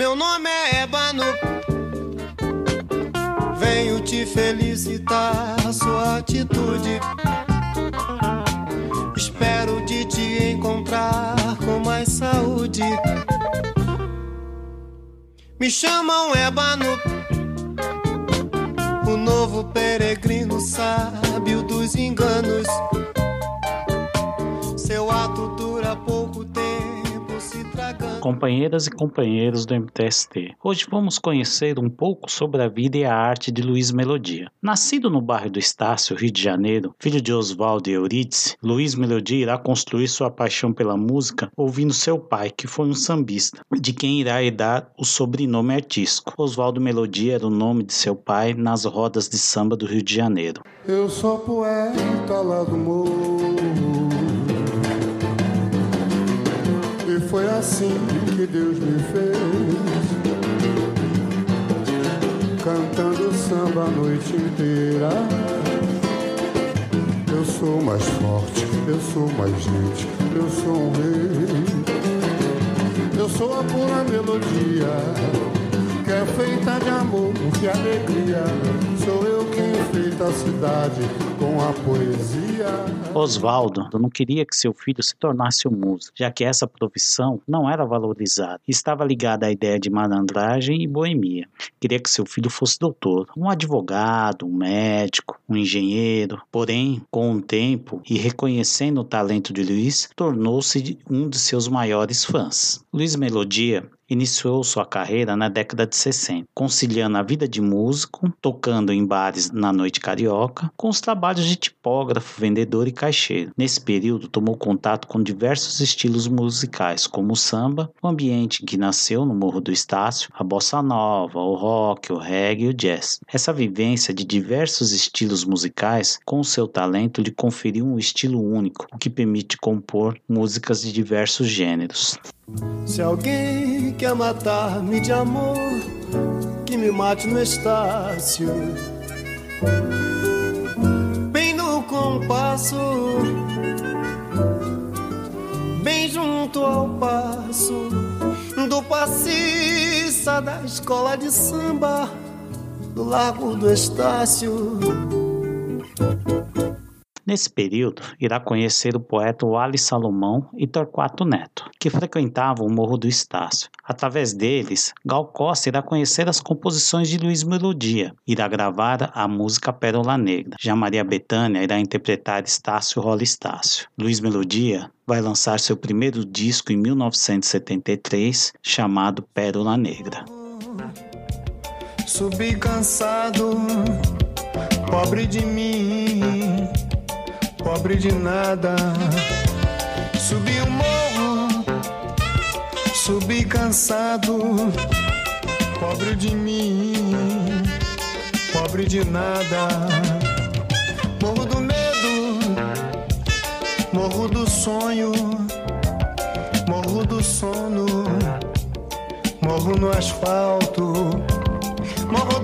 Meu nome é Ébano. Venho te felicitar sua atitude. Espero de te encontrar com mais saúde. Me chamam Ébano, o novo peregrino sábio dos enganos. Seu ato dura Companheiras e companheiros do MTST, hoje vamos conhecer um pouco sobre a vida e a arte de Luiz Melodia. Nascido no bairro do Estácio, Rio de Janeiro, filho de Oswaldo e Eurídice, Luiz Melodia irá construir sua paixão pela música ouvindo seu pai, que foi um sambista, de quem irá herdar o sobrenome artístico. Oswaldo Melodia era o nome de seu pai nas rodas de samba do Rio de Janeiro. Eu sou poeta lá do morro. E foi assim que Deus me fez. Cantando samba a noite inteira. Eu sou mais forte, eu sou mais gente, eu sou um rei. Eu sou a pura melodia, que é feita de amor e alegria. Sou eu quem enfeita a cidade com a poesia. Oswaldo não queria que seu filho se tornasse um músico, já que essa profissão não era valorizada estava ligada à ideia de malandragem e boemia. Queria que seu filho fosse doutor, um advogado, um médico, um engenheiro. Porém, com o tempo e reconhecendo o talento de Luiz, tornou-se um de seus maiores fãs. Luiz Melodia iniciou sua carreira na década de 60, conciliando a vida de músico, tocando em bares na noite carioca, com os trabalhos de tipógrafo, vendedor e caixeiro. Nesse período, tomou contato com diversos estilos musicais, como o samba, o ambiente que nasceu no Morro do Estácio, a bossa nova, o rock, o reggae e o jazz. Essa vivência de diversos estilos musicais, com seu talento, lhe conferiu um estilo único, o que permite compor músicas de diversos gêneros. Se alguém quer matar-me de amor, que me mate no estácio. Bem no compasso, bem junto ao passo do passista da escola de samba do Largo do Estácio. Nesse período, irá conhecer o poeta Wally Salomão e Torquato Neto, que frequentavam o Morro do Estácio. Através deles, Gal Costa irá conhecer as composições de Luiz Melodia, irá gravar a música Pérola Negra. Já Maria Bethânia irá interpretar Estácio Rola Estácio. Luiz Melodia vai lançar seu primeiro disco em 1973, chamado Pérola Negra. Subi cansado, pobre de mim, pobre de nada. Subi o morro, subi cansado, pobre de mim, pobre de nada. Morro do medo, morro do sonho, morro do sono, morro no asfalto.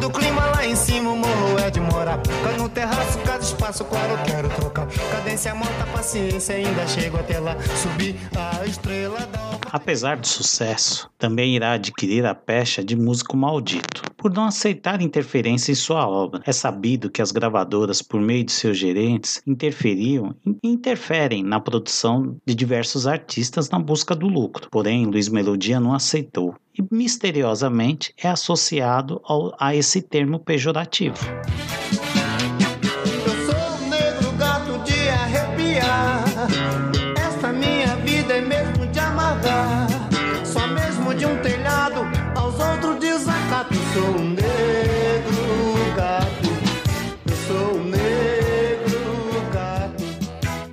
Do clima lá em cima, o morro é de morar. Cai no terraço, cada espaço, claro, quero trocar. Cadência monta, paciência, ainda chego até lá. Subir a estrela da. Apesar do sucesso, também irá adquirir a pecha de músico maldito, por não aceitar interferência em sua obra. É sabido que as gravadoras, por meio de seus gerentes, interferiam e interferem na produção de diversos artistas na busca do lucro. Porém, Luiz Melodia não aceitou e misteriosamente é associado ao, a esse termo pejorativo.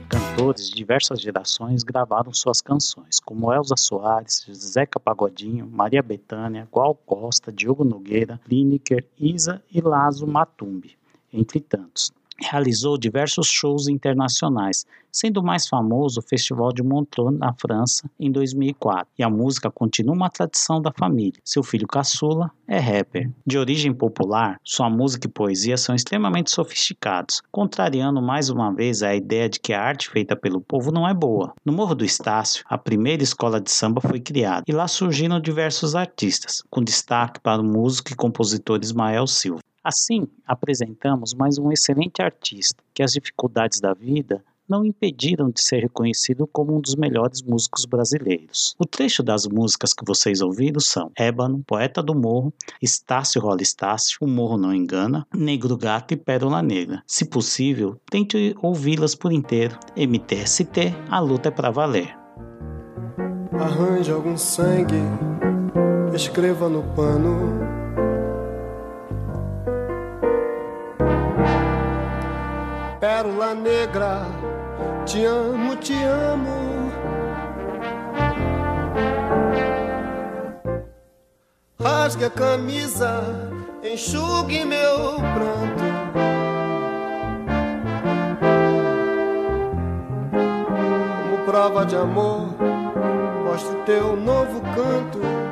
Cantores de diversas gerações gravaram suas canções, como Elza Soares, Zeca Pagodinho, Maria Bethânia, Gual Costa, Diogo Nogueira, Lineker, Isa e Lazo Matumbi, entre tantos. Realizou diversos shows internacionais, sendo o mais famoso o Festival de Montreux, na França, em 2004. E a música continua uma tradição da família. Seu filho caçula é rapper. De origem popular, sua música e poesia são extremamente sofisticados, contrariando mais uma vez a ideia de que a arte feita pelo povo não é boa. No Morro do Estácio, a primeira escola de samba foi criada, e lá surgiram diversos artistas, com destaque para o músico e compositor Ismael Silva. Assim, apresentamos mais um excelente artista que as dificuldades da vida não impediram de ser reconhecido como um dos melhores músicos brasileiros. O trecho das músicas que vocês ouviram são Ébano, Poeta do Morro, Estácio Rola Estácio, O Morro Não Engana, Negro Gato e Pérola Negra. Se possível, tente ouvi-las por inteiro. MTST, a luta é para valer. Arranje algum sangue, escreva no pano pérola negra, te amo, te amo. Rasgue a camisa, enxugue meu pranto. Como prova de amor, mostre teu novo canto.